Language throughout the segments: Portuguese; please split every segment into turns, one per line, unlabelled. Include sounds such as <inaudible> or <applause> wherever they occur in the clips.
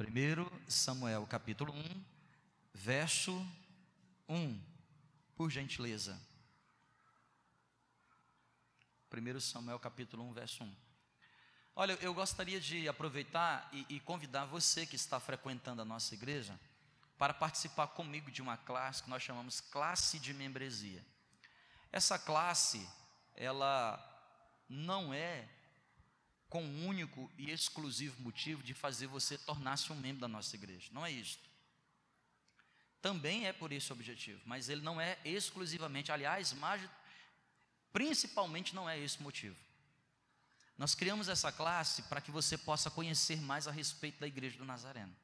1 Samuel capítulo 1, verso 1, por gentileza. 1 Samuel capítulo 1, verso 1. Olha, eu gostaria de aproveitar e, e, convidar você que está frequentando a nossa igreja para participar comigo de uma classe que nós chamamos classe de membresia. Essa classe, ela não é com o único e exclusivo motivo de fazer você tornar-se um membro da nossa igreja. Não é isso. Também é por esse objetivo, mas ele não é exclusivamente, aliás, principalmente não é esse motivo. Nós criamos essa classe para que você possa conhecer mais a respeito da igreja do Nazareno.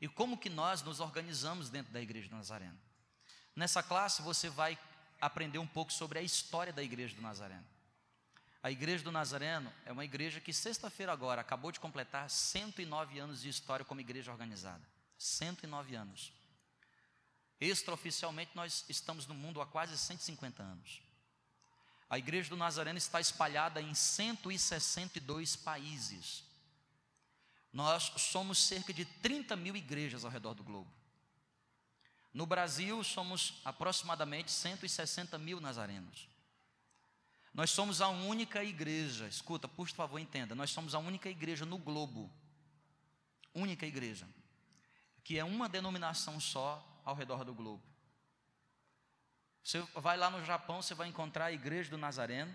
E como que nós nos organizamos dentro da igreja do Nazareno? Nessa classe você vai aprender um pouco sobre a história da igreja do Nazareno. A igreja do Nazareno é uma igreja que sexta-feira agora acabou de completar 109 anos de história como igreja organizada. 109 anos. Extraoficialmente nós estamos no mundo há quase 150 anos. A igreja do Nazareno está espalhada em 162 países. Nós somos cerca de 30 mil igrejas ao redor do globo. No Brasil, somos aproximadamente 160 mil nazarenos. Nós somos a única igreja, escuta, por favor, entenda, nós somos a única igreja no globo, única igreja, que é uma denominação só ao redor do globo. Você vai lá no Japão, você vai encontrar a igreja do Nazareno.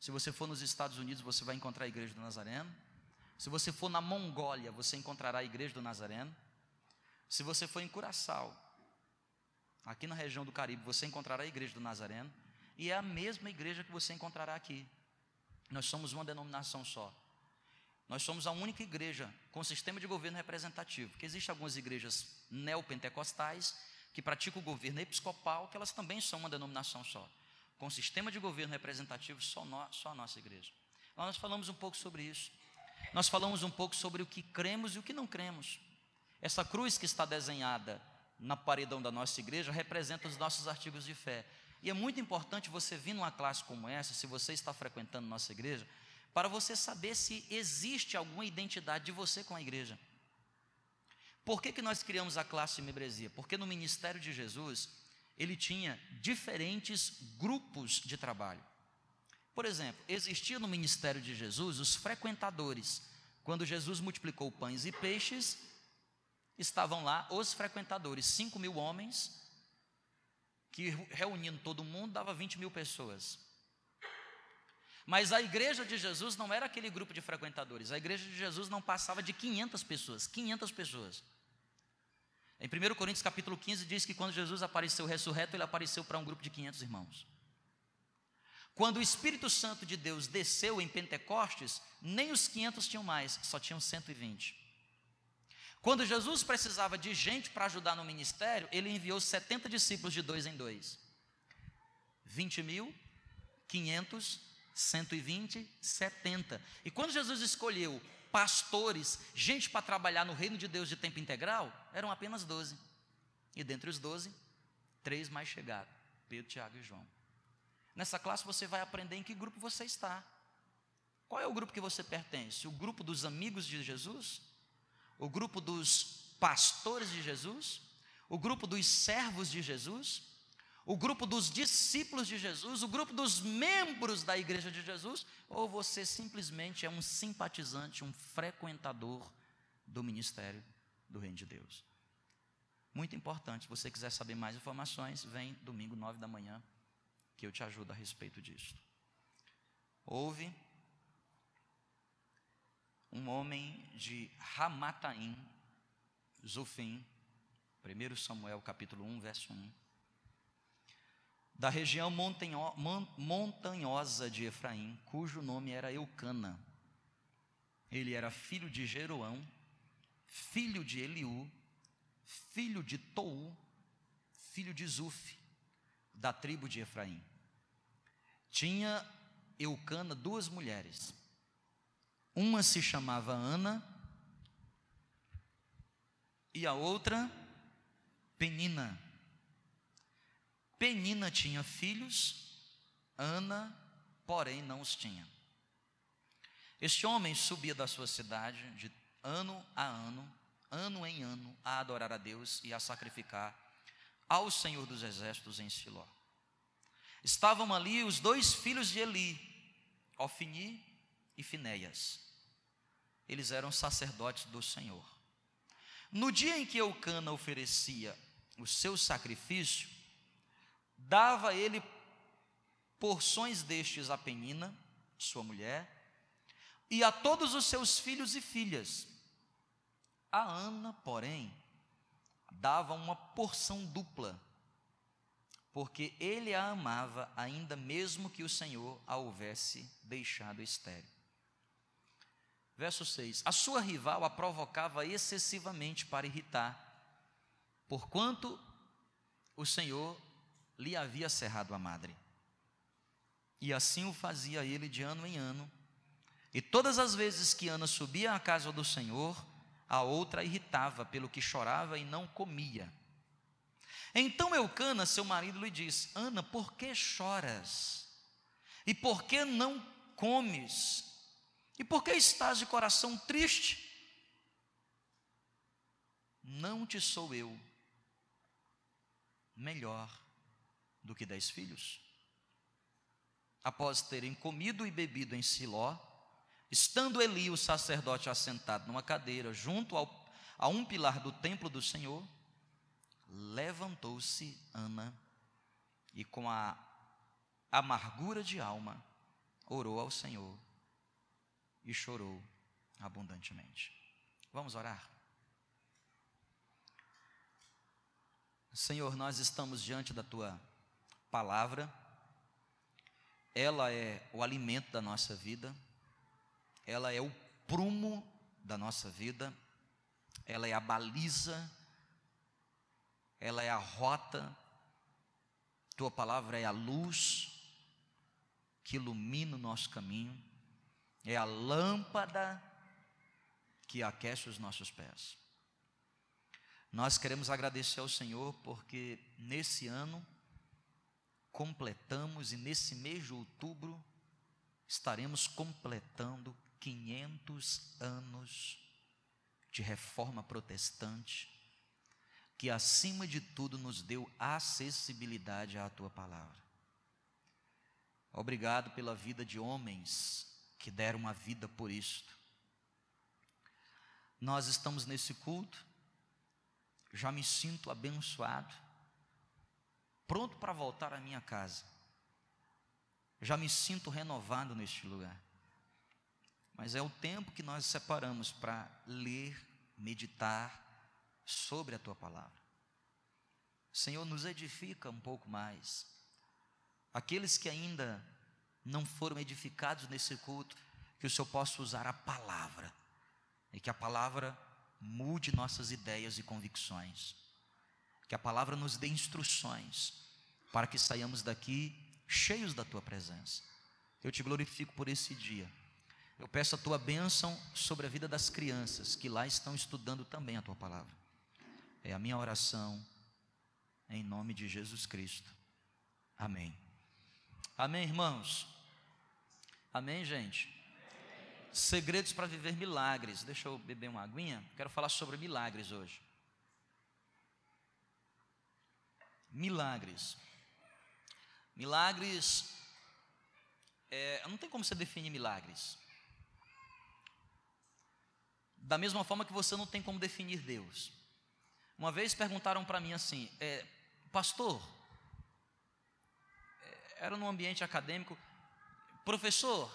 Se você for nos Estados Unidos, você vai encontrar a igreja do Nazareno. Se você for na Mongólia, você encontrará a igreja do Nazareno. Se você for em Curaçao, aqui na região do Caribe, você encontrará a igreja do Nazareno. E é a mesma igreja que você encontrará aqui. Nós somos uma denominação só. Nós somos a única igreja com sistema de governo representativo, porque existem algumas igrejas neopentecostais que praticam o governo episcopal, que elas também são uma denominação só. Com sistema de governo representativo, só, nós, só a nossa igreja. Nós falamos um pouco sobre isso. Nós falamos um pouco sobre o que cremos e o que não cremos. Essa cruz que está desenhada na paredão da nossa igreja representa os nossos artigos de fé. E é muito importante você vir numa classe como essa, se você está frequentando nossa igreja, para você saber se existe alguma identidade de você com a igreja. Por que, que nós criamos a classe membresia? Porque no ministério de Jesus, ele tinha diferentes grupos de trabalho. Por exemplo, existia no ministério de Jesus os frequentadores. Quando Jesus multiplicou pães e peixes, estavam lá os frequentadores, cinco mil homens que reunindo todo mundo dava 20 mil pessoas. Mas a igreja de Jesus não era aquele grupo de frequentadores, a igreja de Jesus não passava de 500 pessoas, 500 pessoas. Em 1 Coríntios capítulo 15 diz que quando Jesus apareceu ressurreto, ele apareceu para um grupo de 500 irmãos. Quando o Espírito Santo de Deus desceu em Pentecostes, nem os 500 tinham mais, só tinham 120. Quando Jesus precisava de gente para ajudar no ministério, ele enviou 70 discípulos de dois em dois. 20 mil, 500, 120, 70. E quando Jesus escolheu pastores, gente para trabalhar no reino de Deus de tempo integral, eram apenas 12. E dentre os 12, três mais chegados: Pedro, Tiago e João. Nessa classe você vai aprender em que grupo você está. Qual é o grupo que você pertence? O grupo dos amigos de Jesus? O grupo dos pastores de Jesus, o grupo dos servos de Jesus, o grupo dos discípulos de Jesus, o grupo dos membros da igreja de Jesus, ou você simplesmente é um simpatizante, um frequentador do ministério do Reino de Deus. Muito importante, se você quiser saber mais informações, vem domingo, nove da manhã, que eu te ajudo a respeito disso. Houve um homem de Ramataim, Zofim, 1 Samuel capítulo 1, verso 1, da região montanhosa de Efraim, cujo nome era Eucana. Ele era filho de Jeroão, filho de Eliú, filho de Tou, filho de Zuf, da tribo de Efraim. Tinha Eucana duas mulheres, uma se chamava Ana e a outra Penina. Penina tinha filhos, Ana, porém, não os tinha. Este homem subia da sua cidade, de ano a ano, ano em ano, a adorar a Deus e a sacrificar ao Senhor dos Exércitos em Siló. Estavam ali os dois filhos de Eli, Ofni e Finéias. Eles eram sacerdotes do Senhor. No dia em que Eucana oferecia o seu sacrifício, dava ele porções destes a Penina, sua mulher, e a todos os seus filhos e filhas. A Ana, porém, dava uma porção dupla, porque ele a amava, ainda mesmo que o Senhor a houvesse deixado estéril. Verso 6: A sua rival a provocava excessivamente para irritar, porquanto o Senhor lhe havia cerrado a madre. E assim o fazia ele de ano em ano. E todas as vezes que Ana subia à casa do Senhor, a outra irritava pelo que chorava e não comia. Então Eucana, seu marido, lhe disse: Ana, por que choras? E por que não comes? E por que estás de coração triste? Não te sou eu melhor do que dez filhos? Após terem comido e bebido em Siló, estando Eli, o sacerdote, assentado numa cadeira junto ao, a um pilar do templo do Senhor, levantou-se Ana e, com a amargura de alma, orou ao Senhor e chorou abundantemente. Vamos orar? Senhor, nós estamos diante da tua palavra, ela é o alimento da nossa vida, ela é o prumo da nossa vida, ela é a baliza, ela é a rota, tua palavra é a luz que ilumina o nosso caminho, é a lâmpada que aquece os nossos pés. Nós queremos agradecer ao Senhor porque nesse ano completamos e nesse mês de outubro estaremos completando 500 anos de reforma protestante, que acima de tudo nos deu acessibilidade à tua palavra. Obrigado pela vida de homens que deram a vida por isto. Nós estamos nesse culto, já me sinto abençoado pronto para voltar à minha casa. Já me sinto renovado neste lugar. Mas é o tempo que nós separamos para ler, meditar sobre a tua palavra. Senhor, nos edifica um pouco mais. Aqueles que ainda não foram edificados nesse culto, que o Senhor possa usar a palavra e que a palavra mude nossas ideias e convicções que a palavra nos dê instruções para que saiamos daqui cheios da tua presença. Eu te glorifico por esse dia. Eu peço a tua bênção sobre a vida das crianças que lá estão estudando também a tua palavra. É a minha oração em nome de Jesus Cristo. Amém. Amém, irmãos. Amém, gente. Segredos para viver milagres. Deixa eu beber uma aguinha. Quero falar sobre milagres hoje. Milagres. Milagres. É, não tem como você definir milagres. Da mesma forma que você não tem como definir Deus. Uma vez perguntaram para mim assim, é, pastor, é, era num ambiente acadêmico, professor,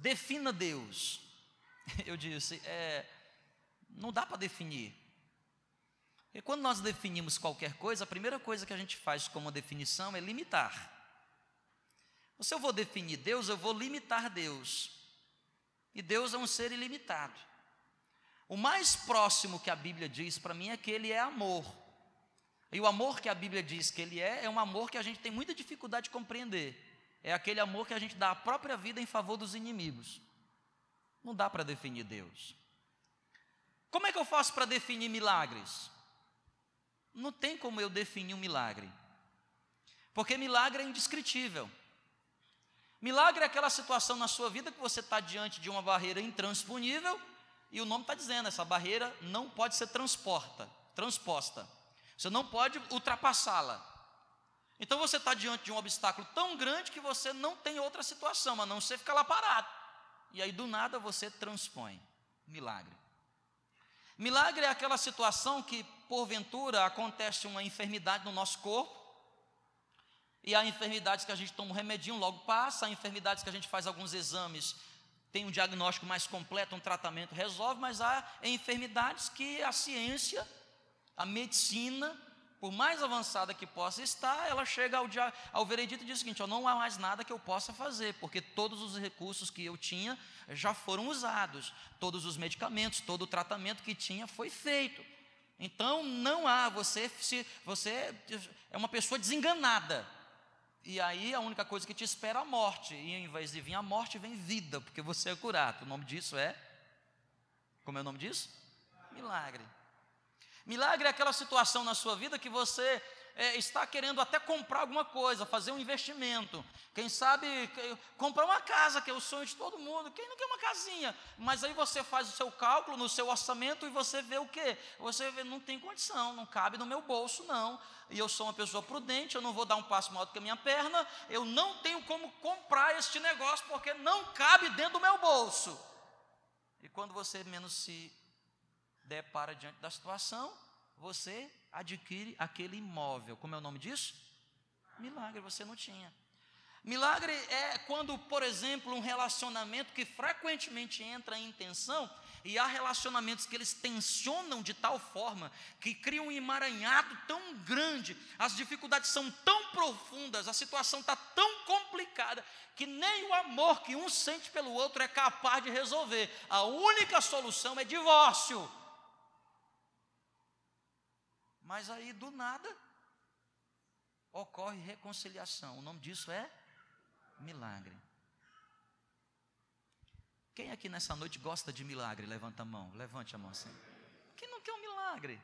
defina Deus. <laughs> Eu disse, é, não dá para definir. E quando nós definimos qualquer coisa, a primeira coisa que a gente faz como definição é limitar. Se eu vou definir Deus, eu vou limitar Deus. E Deus é um ser ilimitado. O mais próximo que a Bíblia diz para mim é que Ele é amor. E o amor que a Bíblia diz que Ele é, é um amor que a gente tem muita dificuldade de compreender. É aquele amor que a gente dá a própria vida em favor dos inimigos. Não dá para definir Deus. Como é que eu faço para definir milagres? Não tem como eu definir um milagre. Porque milagre é indescritível. Milagre é aquela situação na sua vida que você está diante de uma barreira intransponível E o nome está dizendo, essa barreira não pode ser transporta, transposta. Você não pode ultrapassá-la. Então você está diante de um obstáculo tão grande que você não tem outra situação, a não ser ficar lá parado. E aí do nada você transpõe. Milagre. Milagre é aquela situação que, porventura, acontece uma enfermidade no nosso corpo, e há enfermidades que a gente toma um remedinho, logo passa, há enfermidades que a gente faz alguns exames, tem um diagnóstico mais completo, um tratamento resolve, mas há enfermidades que a ciência, a medicina, por mais avançada que possa estar, ela chega ao, dia, ao veredito e diz o seguinte: ó, não há mais nada que eu possa fazer, porque todos os recursos que eu tinha já foram usados, todos os medicamentos, todo o tratamento que tinha foi feito. Então não há, você, se, você é uma pessoa desenganada. E aí a única coisa que te espera é a morte. E em vez de vir a morte, vem vida, porque você é curado. O nome disso é. Como é o nome disso? Milagre. Milagre é aquela situação na sua vida que você é, está querendo até comprar alguma coisa, fazer um investimento. Quem sabe comprar uma casa, que é o sonho de todo mundo. Quem não quer uma casinha? Mas aí você faz o seu cálculo no seu orçamento e você vê o quê? Você vê, não tem condição, não cabe no meu bolso, não. E eu sou uma pessoa prudente, eu não vou dar um passo maior do que a minha perna, eu não tenho como comprar este negócio porque não cabe dentro do meu bolso. E quando você menos se depara diante da situação, você adquire aquele imóvel. Como é o nome disso? Milagre, você não tinha. Milagre é quando, por exemplo, um relacionamento que frequentemente entra em tensão, e há relacionamentos que eles tensionam de tal forma que criam um emaranhado tão grande, as dificuldades são tão profundas, a situação está tão complicada, que nem o amor que um sente pelo outro é capaz de resolver. A única solução é divórcio. Mas aí do nada ocorre reconciliação. O nome disso é milagre. Quem aqui nessa noite gosta de milagre? Levanta a mão, levante a mão assim. Quem não quer um milagre?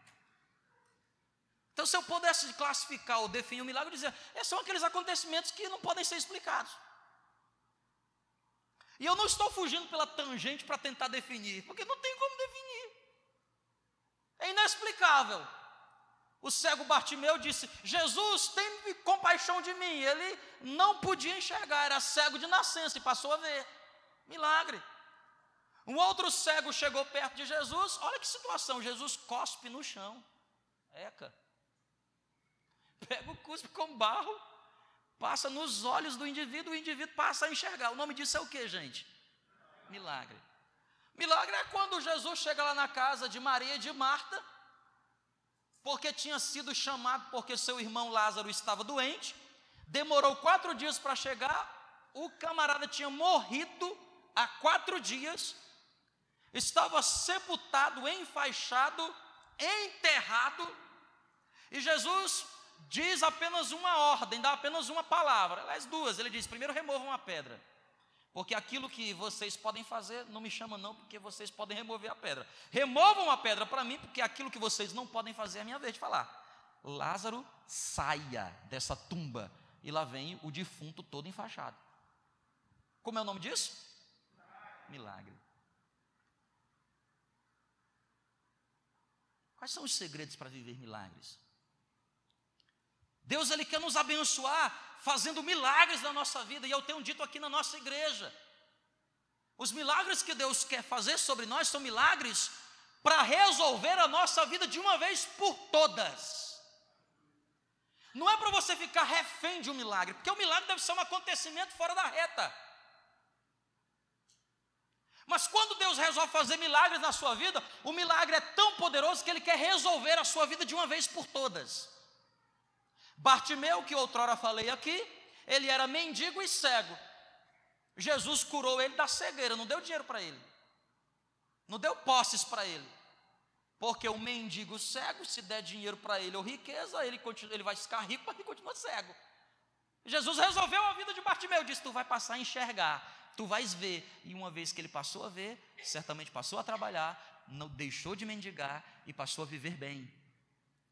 Então, se eu pudesse classificar ou definir o um milagre, eu dizia: é, são aqueles acontecimentos que não podem ser explicados. E eu não estou fugindo pela tangente para tentar definir, porque não tem como definir. É inexplicável. O cego Bartimeu disse: Jesus, tem compaixão de mim. Ele não podia enxergar, era cego de nascença e passou a ver. Milagre. Um outro cego chegou perto de Jesus. Olha que situação: Jesus cospe no chão. Eca. Pega o cuspe com barro, passa nos olhos do indivíduo, o indivíduo passa a enxergar. O nome disso é o que, gente? Milagre. Milagre é quando Jesus chega lá na casa de Maria e de Marta porque tinha sido chamado porque seu irmão Lázaro estava doente, demorou quatro dias para chegar, o camarada tinha morrido há quatro dias, estava sepultado, enfaixado, enterrado, e Jesus diz apenas uma ordem, dá apenas uma palavra, aliás, duas. Ele diz: primeiro removam uma pedra. Porque aquilo que vocês podem fazer, não me chama não, porque vocês podem remover a pedra. Removam a pedra para mim, porque aquilo que vocês não podem fazer é a minha vez de falar. Lázaro, saia dessa tumba. E lá vem o defunto todo enfaixado. Como é o nome disso? Milagre. Quais são os segredos para viver milagres? Deus ele quer nos abençoar fazendo milagres na nossa vida, e eu tenho dito aqui na nossa igreja. Os milagres que Deus quer fazer sobre nós são milagres para resolver a nossa vida de uma vez por todas. Não é para você ficar refém de um milagre, porque o milagre deve ser um acontecimento fora da reta. Mas quando Deus resolve fazer milagres na sua vida, o milagre é tão poderoso que Ele quer resolver a sua vida de uma vez por todas. Bartimeu, que outrora falei aqui, ele era mendigo e cego. Jesus curou ele da cegueira, não deu dinheiro para ele, não deu posses para ele, porque o mendigo cego, se der dinheiro para ele ou riqueza, ele, continua, ele vai ficar rico, mas ele continua cego. Jesus resolveu a vida de Bartimeu, disse: Tu vai passar a enxergar, tu vais ver. E uma vez que ele passou a ver, certamente passou a trabalhar, não deixou de mendigar e passou a viver bem.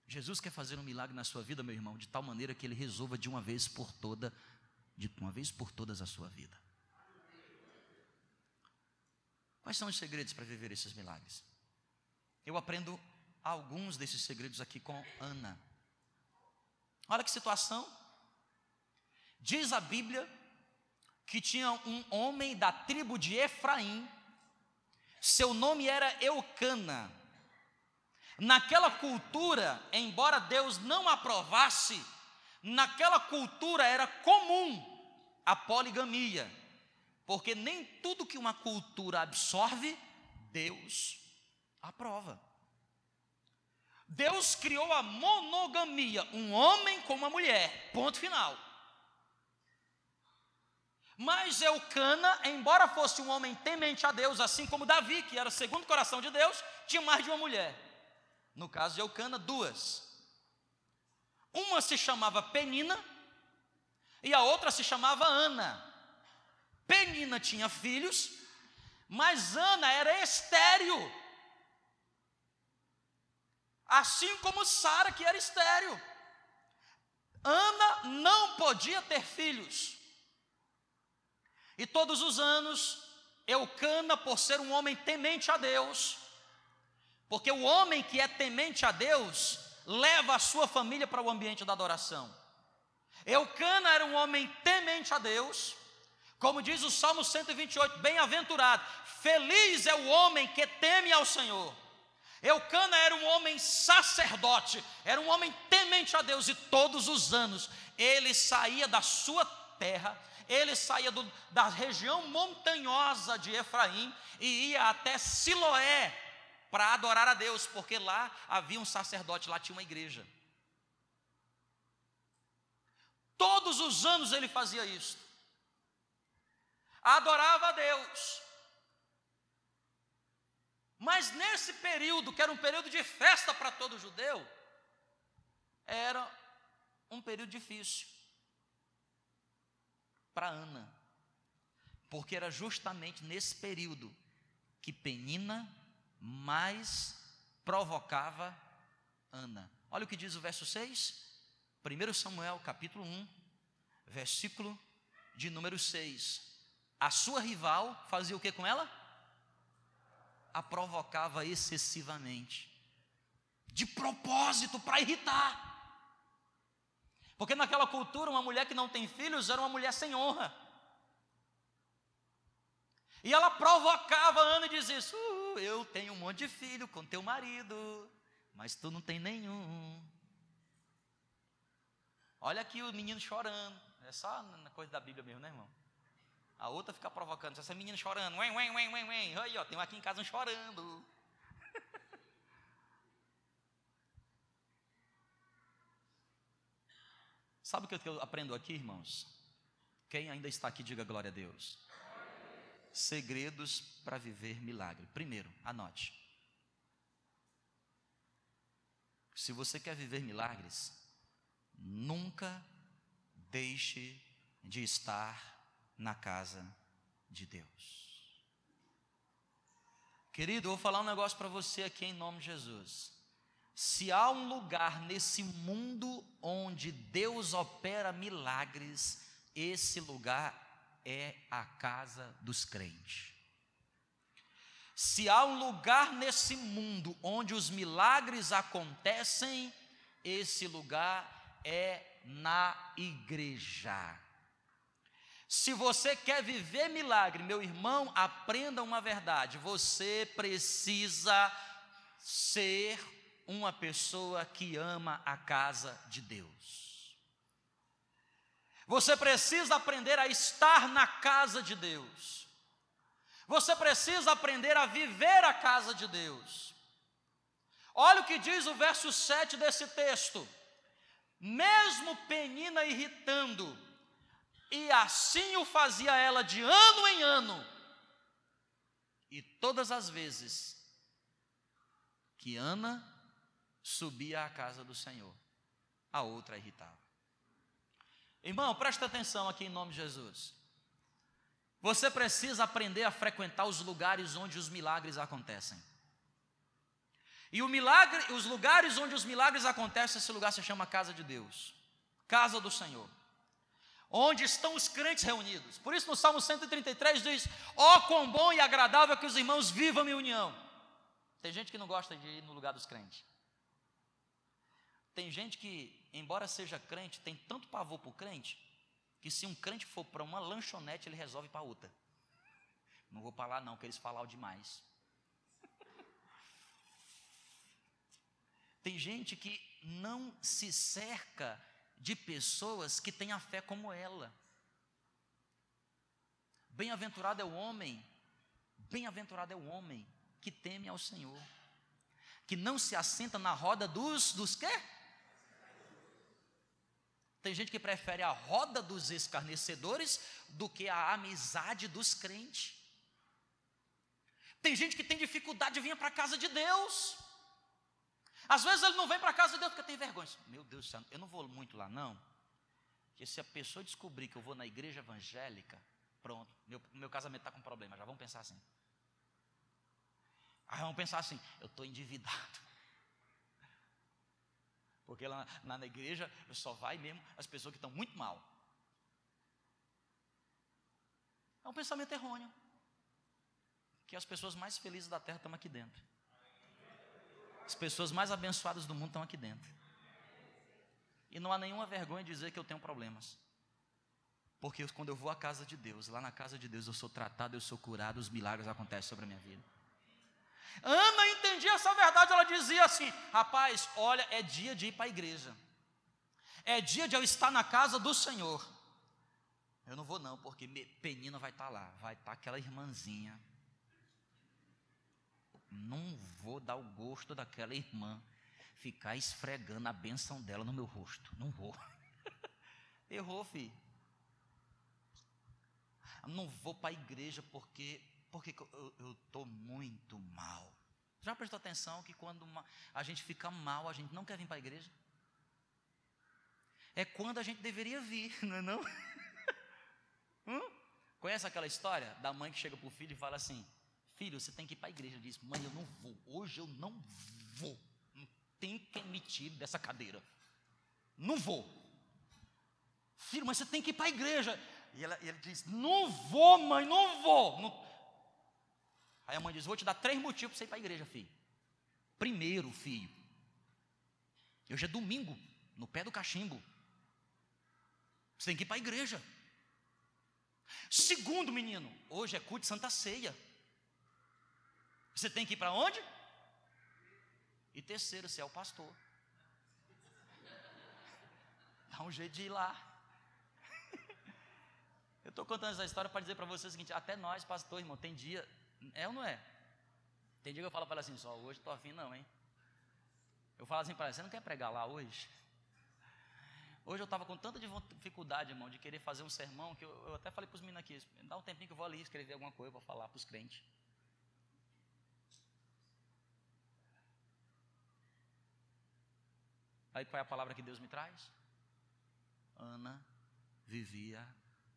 Jesus quer fazer um milagre na sua vida, meu irmão, de tal maneira que ele resolva de uma vez por toda, de uma vez por todas a sua vida. Quais são os segredos para viver esses milagres? Eu aprendo alguns desses segredos aqui com Ana. Olha que situação. Diz a Bíblia que tinha um homem da tribo de Efraim, seu nome era Eucana. Naquela cultura, embora Deus não aprovasse, naquela cultura era comum a poligamia, porque nem tudo que uma cultura absorve, Deus aprova. Deus criou a monogamia, um homem com uma mulher, ponto final. Mas Eucana, embora fosse um homem temente a Deus, assim como Davi, que era segundo o coração de Deus, tinha mais de uma mulher. No caso de Eucana, duas. Uma se chamava Penina e a outra se chamava Ana. Penina tinha filhos, mas Ana era estéril. Assim como Sara, que era estéril. Ana não podia ter filhos. E todos os anos, Eucana, por ser um homem temente a Deus, porque o homem que é temente a Deus, leva a sua família para o ambiente da adoração. Eucana era um homem temente a Deus, como diz o Salmo 128, bem-aventurado, feliz é o homem que teme ao Senhor. Eucana era um homem sacerdote, era um homem temente a Deus, e todos os anos ele saía da sua terra ele saía do, da região montanhosa de Efraim e ia até Siloé para adorar a Deus, porque lá havia um sacerdote, lá tinha uma igreja. Todos os anos ele fazia isso. Adorava a Deus. Mas nesse período, que era um período de festa para todo judeu, era um período difícil para Ana, porque era justamente nesse período que Penina mais provocava Ana. Olha o que diz o verso 6, 1 Samuel capítulo 1, versículo de número 6. A sua rival fazia o que com ela? A provocava excessivamente, de propósito, para irritar. Porque naquela cultura, uma mulher que não tem filhos era uma mulher sem honra. E ela provocava Ana e dizia: uh, Eu tenho um monte de filho com teu marido, mas tu não tem nenhum. Olha aqui o menino chorando. É só na coisa da Bíblia mesmo, né, irmão? A outra fica provocando. Essa menina chorando. Ué, ué, ué, ué, ué. Aí, ó, tem um aqui em casa um chorando. <laughs> Sabe o que eu aprendo aqui, irmãos? Quem ainda está aqui, diga glória a Deus. Segredos para viver milagre. Primeiro, anote. Se você quer viver milagres, nunca deixe de estar na casa de Deus. Querido, eu vou falar um negócio para você aqui em nome de Jesus. Se há um lugar nesse mundo onde Deus opera milagres, esse lugar é a casa dos crentes. Se há um lugar nesse mundo onde os milagres acontecem, esse lugar é na igreja. Se você quer viver milagre, meu irmão, aprenda uma verdade: você precisa ser uma pessoa que ama a casa de Deus. Você precisa aprender a estar na casa de Deus. Você precisa aprender a viver a casa de Deus. Olha o que diz o verso 7 desse texto. Mesmo Penina irritando, e assim o fazia ela de ano em ano, e todas as vezes que Ana subia à casa do Senhor, a outra irritava. Irmão, presta atenção aqui em nome de Jesus. Você precisa aprender a frequentar os lugares onde os milagres acontecem. E milagre, os lugares onde os milagres acontecem, esse lugar se chama casa de Deus, casa do Senhor. onde estão os crentes reunidos. Por isso, no Salmo 133 diz: Ó, oh, quão bom e agradável que os irmãos vivam em união. Tem gente que não gosta de ir no lugar dos crentes. Tem gente que, embora seja crente, tem tanto pavor por crente, que se um crente for para uma lanchonete, ele resolve para outra. Não vou lá, não, que eles falam demais. Tem gente que não se cerca de pessoas que têm a fé como ela. Bem-aventurado é o homem, bem-aventurado é o homem que teme ao Senhor, que não se assenta na roda dos dos quê? Tem gente que prefere a roda dos escarnecedores do que a amizade dos crentes. Tem gente que tem dificuldade de vir para a casa de Deus. Às vezes ele não vem para a casa de Deus porque tem vergonha. Meu Deus do céu, eu não vou muito lá não. Porque se a pessoa descobrir que eu vou na igreja evangélica, pronto, meu, meu casamento está com problema, já vamos pensar assim. Aí vamos pensar assim, eu estou endividado. Porque lá na, na igreja só vai mesmo as pessoas que estão muito mal. É um pensamento errôneo. Que as pessoas mais felizes da terra estão aqui dentro. As pessoas mais abençoadas do mundo estão aqui dentro. E não há nenhuma vergonha de dizer que eu tenho problemas. Porque quando eu vou à casa de Deus, lá na casa de Deus eu sou tratado, eu sou curado, os milagres acontecem sobre a minha vida. Ana entendia essa verdade, ela dizia assim: rapaz, olha, é dia de ir para a igreja, é dia de eu estar na casa do Senhor. Eu não vou, não, porque Penina vai estar lá, vai estar aquela irmãzinha não vou dar o gosto daquela irmã ficar esfregando a benção dela no meu rosto. Não vou. <laughs> Errou, filho. Não vou para a igreja porque, porque eu estou muito mal. Já prestou atenção que quando uma, a gente fica mal, a gente não quer vir para a igreja? É quando a gente deveria vir, <laughs> não é não? <laughs> hum? Conhece aquela história da mãe que chega para o filho e fala assim: Filho, você tem que ir para a igreja. Ele disse, mãe, eu não vou. Hoje eu não vou. Não tem quem me tire dessa cadeira. Não vou. Filho, mas você tem que ir para a igreja. E ela, ele diz, não vou, mãe, não vou. Não. Aí a mãe diz, vou te dar três motivos para você ir para a igreja, filho. Primeiro, filho, hoje é domingo, no pé do cachimbo. Você tem que ir para a igreja. Segundo, menino, hoje é culto de Santa Ceia. Você tem que ir para onde? E terceiro, você é o pastor. <laughs> Dá um jeito de ir lá. <laughs> Eu estou contando essa história para dizer para você o seguinte: até nós, pastor, irmão, tem dia, é ou não é? Tem dia que eu falo para ela assim: só hoje estou afim, não, hein? Eu falo assim para ela: você não quer pregar lá hoje? Hoje eu estava com tanta dificuldade, irmão, de querer fazer um sermão, que eu, eu até falei para os meninos aqui: dá um tempinho que eu vou ali escrever alguma coisa para falar para os crentes. Aí qual é a palavra que Deus me traz? Ana vivia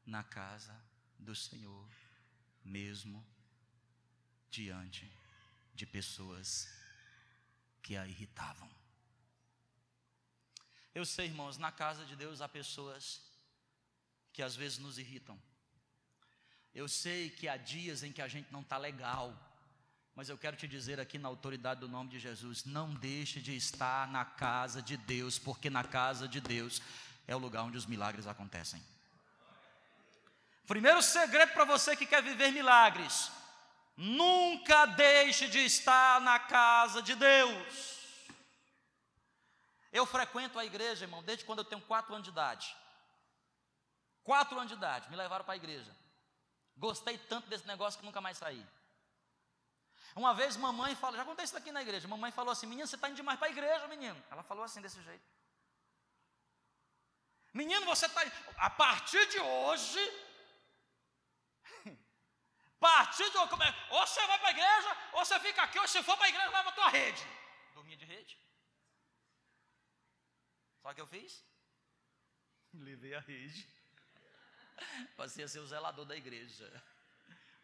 na casa do Senhor, mesmo diante de pessoas que a irritavam. Eu sei, irmãos, na casa de Deus há pessoas que às vezes nos irritam. Eu sei que há dias em que a gente não está legal, mas eu quero te dizer aqui na autoridade do nome de Jesus: não deixe de estar na casa de Deus, porque na casa de Deus é o lugar onde os milagres acontecem. Primeiro segredo para você que quer viver milagres: nunca deixe de estar na casa de Deus. Eu frequento a igreja, irmão, desde quando eu tenho quatro anos de idade. Quatro anos de idade, me levaram para a igreja. Gostei tanto desse negócio que nunca mais saí. Uma vez mamãe falou, já contei isso aqui na igreja, mamãe falou assim, menino, você está indo demais para a igreja, menino. Ela falou assim, desse jeito. Menino, você está a partir de hoje, é? ou você vai para a igreja, ou você fica aqui, ou se for para a igreja, leva a tua rede. Dormia de rede. Sabe o que eu fiz? <laughs> Levei a rede. <laughs> Passei a ser o zelador da igreja.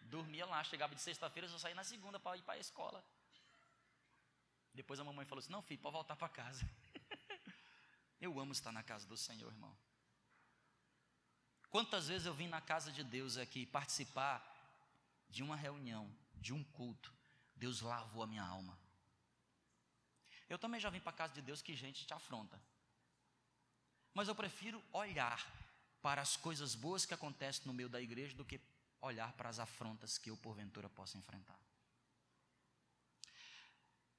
Dormia lá, chegava de sexta-feira, só saía na segunda para ir para a escola. Depois a mamãe falou assim: Não, filho, pode voltar para casa. <laughs> Eu amo estar na casa do Senhor, irmão. Quantas vezes eu vim na casa de Deus aqui participar de uma reunião, de um culto, Deus lavou a minha alma. Eu também já vim para a casa de Deus que gente te afronta. Mas eu prefiro olhar para as coisas boas que acontecem no meio da igreja do que olhar para as afrontas que eu porventura possa enfrentar.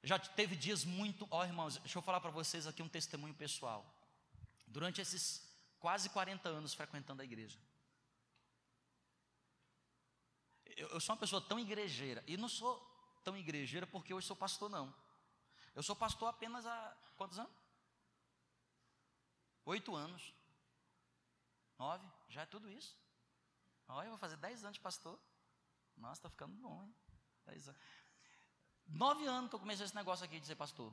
Já teve dias muito, ó oh, irmãos, deixa eu falar para vocês aqui um testemunho pessoal. Durante esses quase 40 anos frequentando a igreja, eu, eu sou uma pessoa tão igrejeira, e não sou tão igrejeira porque hoje sou pastor, não. Eu sou pastor apenas há quantos anos? Oito anos. Nove, já é tudo isso. Olha, eu vou fazer dez anos de pastor. Nossa, está ficando bom, hein? Dez anos. Nove anos que eu comecei esse negócio aqui de ser pastor.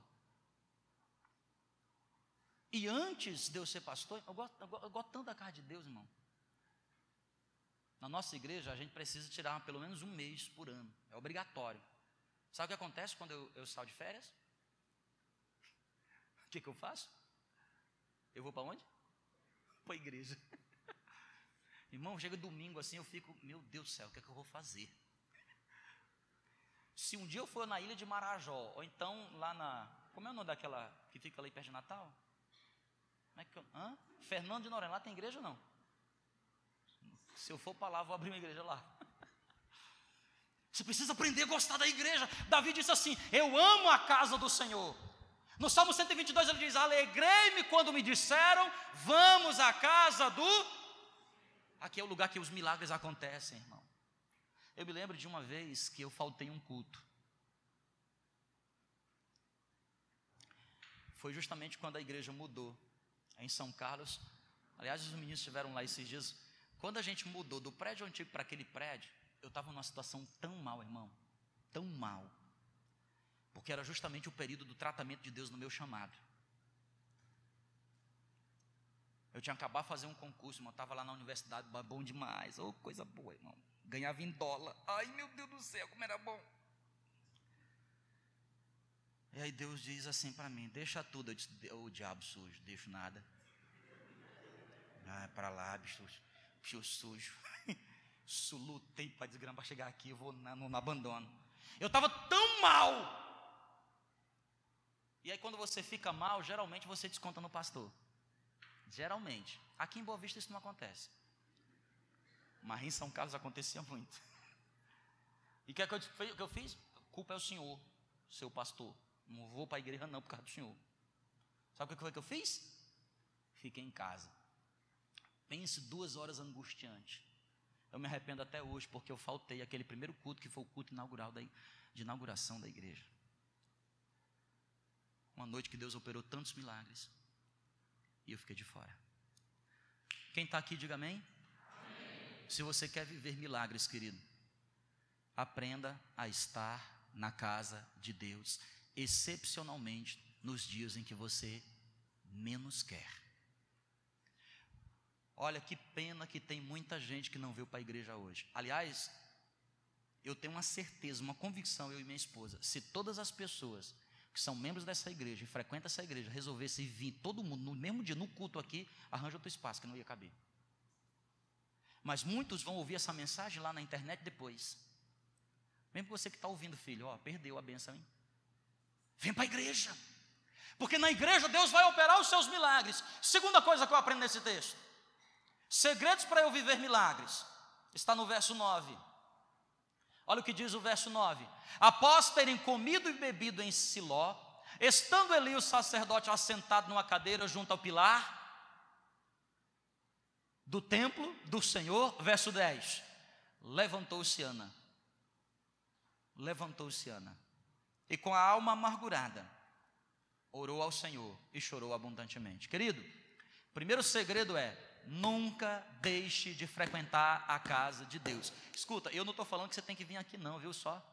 E antes de eu ser pastor, eu gosto, eu gosto, tanto da casa de Deus, irmão. Na nossa igreja, a gente precisa tirar pelo menos um mês por ano. É obrigatório. Sabe o que acontece quando eu, eu saio de férias? O que, que eu faço? Eu vou para onde? Para a igreja. <laughs> Irmão, chega domingo assim, eu fico, meu Deus do céu, o que é que eu vou fazer? Se um dia eu for na ilha de Marajó, ou então lá na. Como é o nome daquela que fica ali perto de Natal? Como é que eu, hã? Fernando de Noronha, lá tem igreja ou não? Se eu for para lá, vou abrir uma igreja lá. Você precisa aprender a gostar da igreja. Davi disse assim: Eu amo a casa do Senhor. No Salmo 122 ele diz: Alegrei-me quando me disseram, vamos à casa do. Aqui é o lugar que os milagres acontecem, irmão. Eu me lembro de uma vez que eu faltei um culto. Foi justamente quando a igreja mudou em São Carlos. Aliás, os meninos estiveram lá esses dias. Quando a gente mudou do prédio antigo para aquele prédio, eu estava numa situação tão mal, irmão, tão mal, porque era justamente o período do tratamento de Deus no meu chamado. Eu tinha acabado de fazer um concurso, irmão, estava lá na universidade, bom demais, oh, coisa boa, irmão. Ganhava em dólar. Ai, meu Deus do céu, como era bom. E aí Deus diz assim para mim: Deixa tudo. Eu disse: O diabo sujo, deixo nada. Ah, para lá, bicho bicho sujo. Lutei para desgrama para chegar aqui, eu vou na, no, no abandono. Eu estava tão mal. E aí, quando você fica mal, geralmente você desconta no pastor. Geralmente. Aqui em Boa Vista isso não acontece. Mas em São Carlos acontecia muito. E o que, é que, eu, que eu fiz? A culpa é o senhor, seu pastor. Não vou para a igreja não por causa do senhor. Sabe o que foi que eu fiz? Fiquei em casa. Pense duas horas angustiante. Eu me arrependo até hoje porque eu faltei aquele primeiro culto que foi o culto inaugural da, de inauguração da igreja. Uma noite que Deus operou tantos milagres e eu fiquei de fora. Quem está aqui, diga amém. amém. Se você quer viver milagres, querido, aprenda a estar na casa de Deus, excepcionalmente nos dias em que você menos quer. Olha que pena que tem muita gente que não veio para a igreja hoje. Aliás, eu tenho uma certeza, uma convicção, eu e minha esposa, se todas as pessoas que são membros dessa igreja e frequentam essa igreja resolvessem vir todo mundo no mesmo dia, no culto aqui, arranja outro espaço que não ia caber. Mas muitos vão ouvir essa mensagem lá na internet depois. Mesmo você que está ouvindo, filho, ó, perdeu a benção, hein? Vem para a igreja. Porque na igreja Deus vai operar os seus milagres. Segunda coisa que eu aprendo nesse texto. Segredos para eu viver milagres. Está no verso 9. Olha o que diz o verso 9: Após terem comido e bebido em Siló, estando Eli o sacerdote assentado numa cadeira junto ao pilar do templo do Senhor, verso 10: Levantou-se Ana, levantou-se Ana, e com a alma amargurada, orou ao Senhor e chorou abundantemente. Querido, primeiro segredo é nunca deixe de frequentar a casa de Deus. Escuta, eu não estou falando que você tem que vir aqui, não, viu só?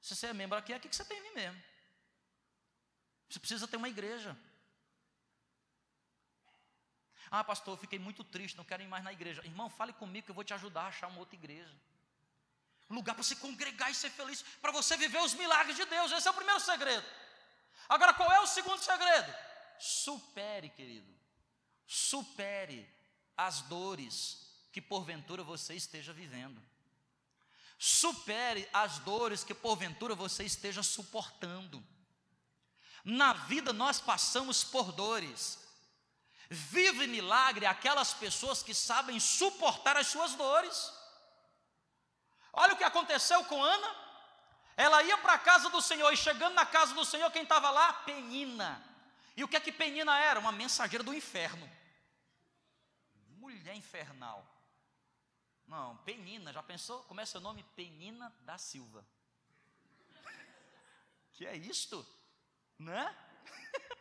Se você é membro aqui, é aqui que você tem que vir mesmo. Você precisa ter uma igreja. Ah, pastor, eu fiquei muito triste, não quero ir mais na igreja. Irmão, fale comigo que eu vou te ajudar a achar uma outra igreja. Um lugar para se congregar e ser feliz, para você viver os milagres de Deus. Esse é o primeiro segredo. Agora, qual é o segundo segredo? Supere, querido supere as dores que porventura você esteja vivendo. Supere as dores que porventura você esteja suportando. Na vida nós passamos por dores. Vive milagre aquelas pessoas que sabem suportar as suas dores. Olha o que aconteceu com Ana. Ela ia para a casa do Senhor e chegando na casa do Senhor, quem estava lá? Penina. E o que é que Penina era? Uma mensageira do inferno. Mulher infernal. Não, Penina, já pensou? Como é seu nome? Penina da Silva. <laughs> Que é isto? Né? <laughs>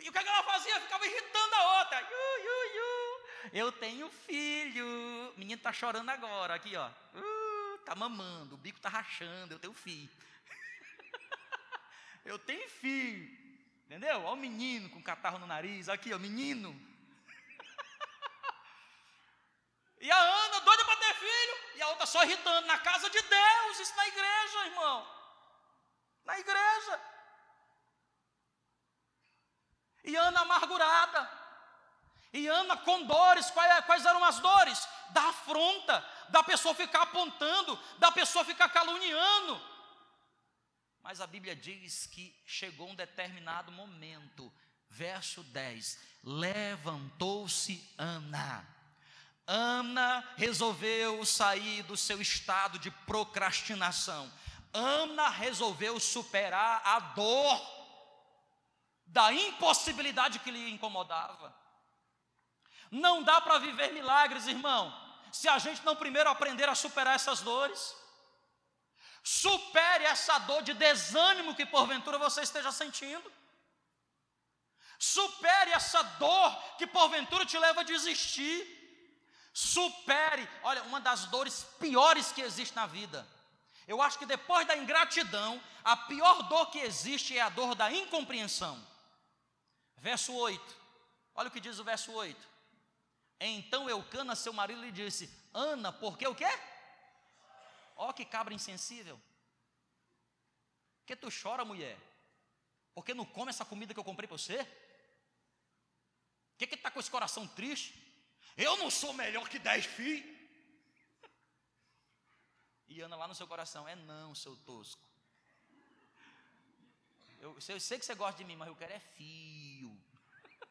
E o que ela fazia? Ficava irritando a outra. Iu, iu, iu. Eu tenho filho. O menino está chorando agora, aqui, ó. Uh, tá mamando, o bico tá rachando, eu tenho filho. <laughs> eu tenho filho. Entendeu? Olha o menino com catarro no nariz, aqui, ó, menino. E a Ana, doida para ter filho, e a outra só irritando na casa de Deus, isso na igreja, irmão. Na igreja. E Ana amargurada. E Ana com dores, quais, eram as dores? Da afronta, da pessoa ficar apontando, da pessoa ficar caluniando. Mas a Bíblia diz que chegou um determinado momento, verso 10: levantou-se Ana. Ana resolveu sair do seu estado de procrastinação. Ana resolveu superar a dor da impossibilidade que lhe incomodava. Não dá para viver milagres, irmão, se a gente não primeiro aprender a superar essas dores. Supere essa dor de desânimo que porventura você esteja sentindo. Supere essa dor que porventura te leva a desistir. Supere, olha, uma das dores piores que existe na vida. Eu acho que depois da ingratidão, a pior dor que existe é a dor da incompreensão. Verso 8. Olha o que diz o verso 8. Então Eucana, seu marido, lhe disse: Ana, por que o quê? Ó, que cabra insensível. Que tu chora, mulher? Porque não come essa comida que eu comprei para você? Que que está com esse coração triste? Eu não sou melhor que dez filhos. E Ana lá no seu coração, é não, seu tosco. Eu, eu sei que você gosta de mim, mas eu quero é fio.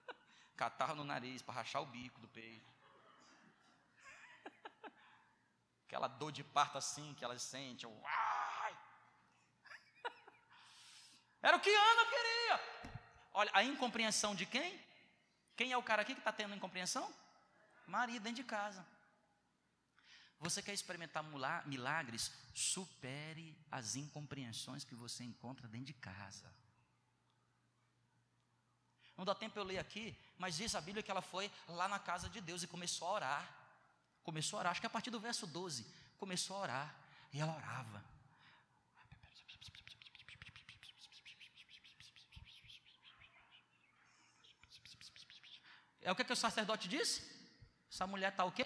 <laughs> Catarro no nariz para rachar o bico do peito. <laughs> Aquela dor de parto assim que elas sentem. Uai! <laughs> Era o que Ana queria. Olha, a incompreensão de quem? Quem é o cara aqui que está tendo incompreensão? Maria dentro de casa. Você quer experimentar milagres? Supere as incompreensões que você encontra dentro de casa. Não dá tempo eu ler aqui, mas diz a Bíblia que ela foi lá na casa de Deus e começou a orar. Começou a orar, acho que a partir do verso 12, começou a orar. E ela orava. É o que, que o sacerdote disse? Essa mulher está o quê?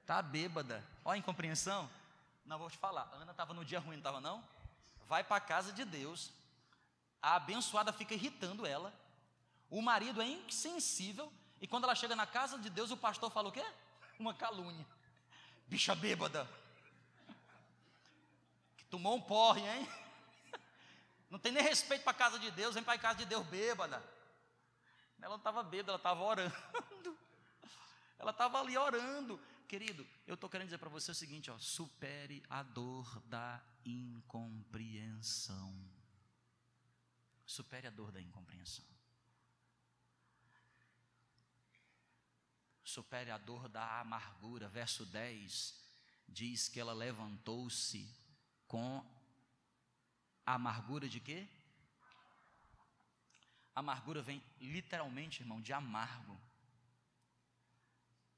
Está bêbada. Olha a incompreensão. Não vou te falar. Ana estava no dia ruim, não estava não? Vai para a casa de Deus. A abençoada fica irritando ela. O marido é insensível. E quando ela chega na casa de Deus, o pastor fala o quê? Uma calúnia. Bicha bêbada. Que tomou um porre, hein? <laughs> Não tem nem respeito para a casa de Deus, vem para a casa de Deus bêbada. Ela não estava bêbada, ela estava orando. Ela estava ali orando. Querido, eu estou querendo dizer para você o seguinte: ó, supere a dor da incompreensão. Supere a dor da incompreensão. Supere a dor da amargura. Verso 10 diz que ela levantou-se com amargura de quê? Amargura vem literalmente, irmão, de amargo.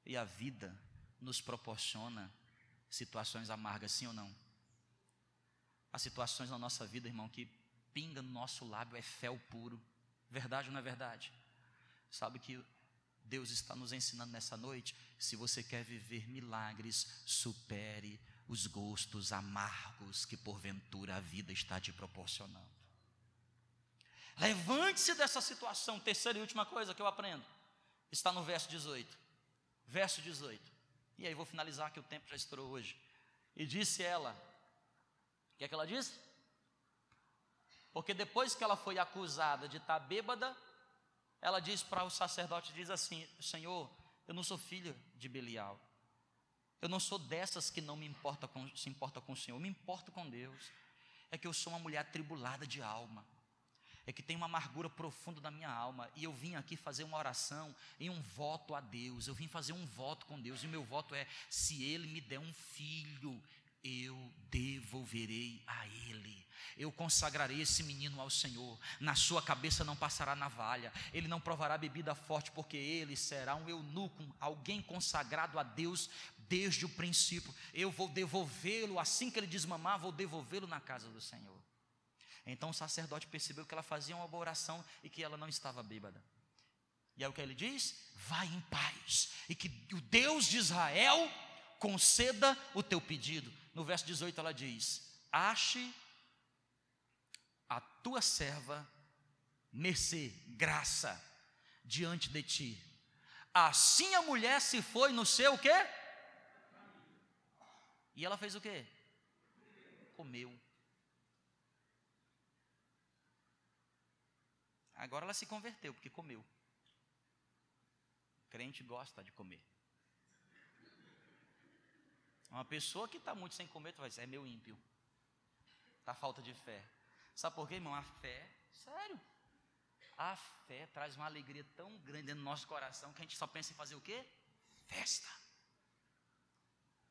E a vida nos proporciona situações amargas, sim ou não? Há situações na nossa vida, irmão, que pinga no nosso lábio é fel puro. Verdade ou não é verdade? Sabe que Deus está nos ensinando nessa noite? Se você quer viver milagres, supere os gostos amargos que porventura a vida está te proporcionando. Levante-se dessa situação. Terceira e última coisa que eu aprendo está no verso 18. Verso 18. E aí vou finalizar que o tempo já estourou hoje. E disse ela: O que é que ela disse? Porque depois que ela foi acusada de estar bêbada, ela diz para o sacerdote, diz assim, Senhor, eu não sou filha de Belial. Eu não sou dessas que não me importa com, se importa com o Senhor, eu me importo com Deus. É que eu sou uma mulher atribulada de alma. É que tem uma amargura profunda na minha alma. E eu vim aqui fazer uma oração em um voto a Deus. Eu vim fazer um voto com Deus. E meu voto é: se Ele me der um filho, eu devolverei a ele. Eu consagrarei esse menino ao Senhor. Na sua cabeça não passará navalha. Ele não provará bebida forte, porque ele será um eunuco, alguém consagrado a Deus desde o princípio. Eu vou devolvê-lo, assim que ele desmamar, vou devolvê-lo na casa do Senhor. Então o sacerdote percebeu que ela fazia uma boa oração e que ela não estava bêbada. E é o que ele diz: vai em paz, e que o Deus de Israel conceda o teu pedido no verso 18 ela diz: Ache a tua serva mercê, graça diante de ti. Assim a mulher se foi no seu quê? E ela fez o quê? Comeu. Agora ela se converteu porque comeu. O crente gosta de comer. Uma pessoa que está muito sem comer, tu vai dizer, é meu ímpio. Está falta de fé. Sabe por quê, irmão? A fé, sério. A fé traz uma alegria tão grande no nosso coração que a gente só pensa em fazer o quê? Festa.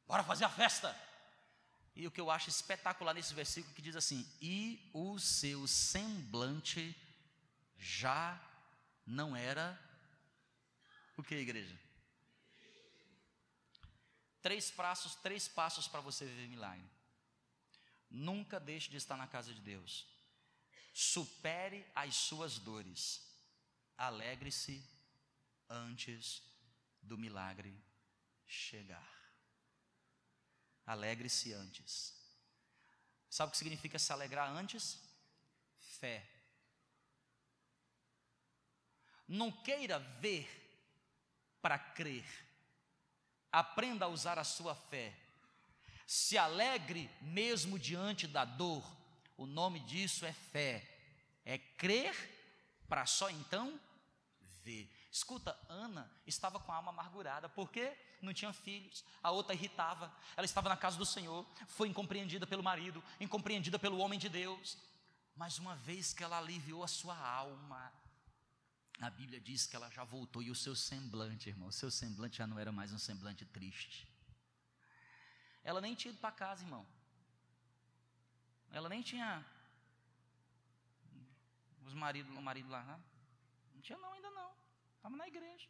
Bora fazer a festa. E o que eu acho espetacular nesse versículo que diz assim: "E o seu semblante já não era o que, igreja? Três passos, três passos para você viver milagre. Nunca deixe de estar na casa de Deus. Supere as suas dores. Alegre-se antes do milagre chegar. Alegre-se antes. Sabe o que significa se alegrar antes? Fé. Não queira ver para crer aprenda a usar a sua fé. Se alegre mesmo diante da dor. O nome disso é fé. É crer para só então ver. Escuta, Ana estava com a alma amargurada, porque não tinha filhos, a outra irritava, ela estava na casa do Senhor, foi incompreendida pelo marido, incompreendida pelo homem de Deus, mas uma vez que ela aliviou a sua alma, a Bíblia diz que ela já voltou e o seu semblante, irmão, o seu semblante já não era mais um semblante triste. Ela nem tinha ido para casa, irmão. Ela nem tinha os maridos, o marido lá, né? não tinha não ainda não. Estava na igreja.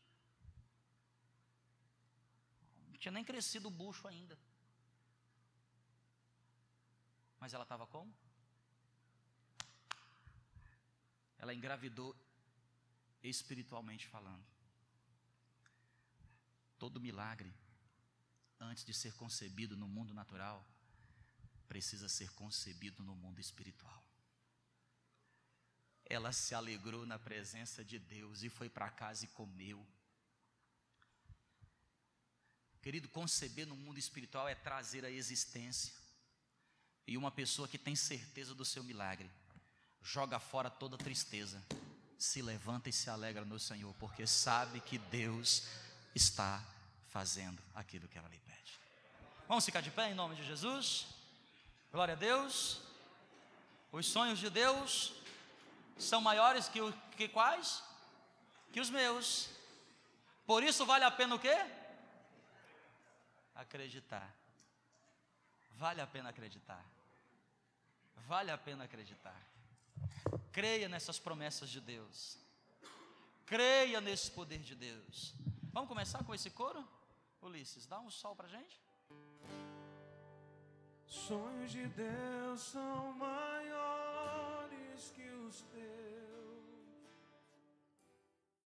Não tinha nem crescido o bucho ainda. Mas ela estava como? Ela engravidou espiritualmente falando. Todo milagre, antes de ser concebido no mundo natural, precisa ser concebido no mundo espiritual. Ela se alegrou na presença de Deus e foi para casa e comeu. Querido, conceber no mundo espiritual é trazer a existência. E uma pessoa que tem certeza do seu milagre, joga fora toda tristeza se levanta e se alegra no Senhor, porque sabe que Deus está fazendo aquilo que ela lhe pede. Vamos ficar de pé em nome de Jesus. Glória a Deus. Os sonhos de Deus são maiores que, o, que quais? Que os meus. Por isso vale a pena o quê? Acreditar. Vale a pena acreditar. Vale a pena acreditar. Creia nessas promessas de Deus. Creia nesse poder de Deus. Vamos começar com esse coro? Ulisses, dá um sol para gente.
Sonhos de Deus são maiores que os teus.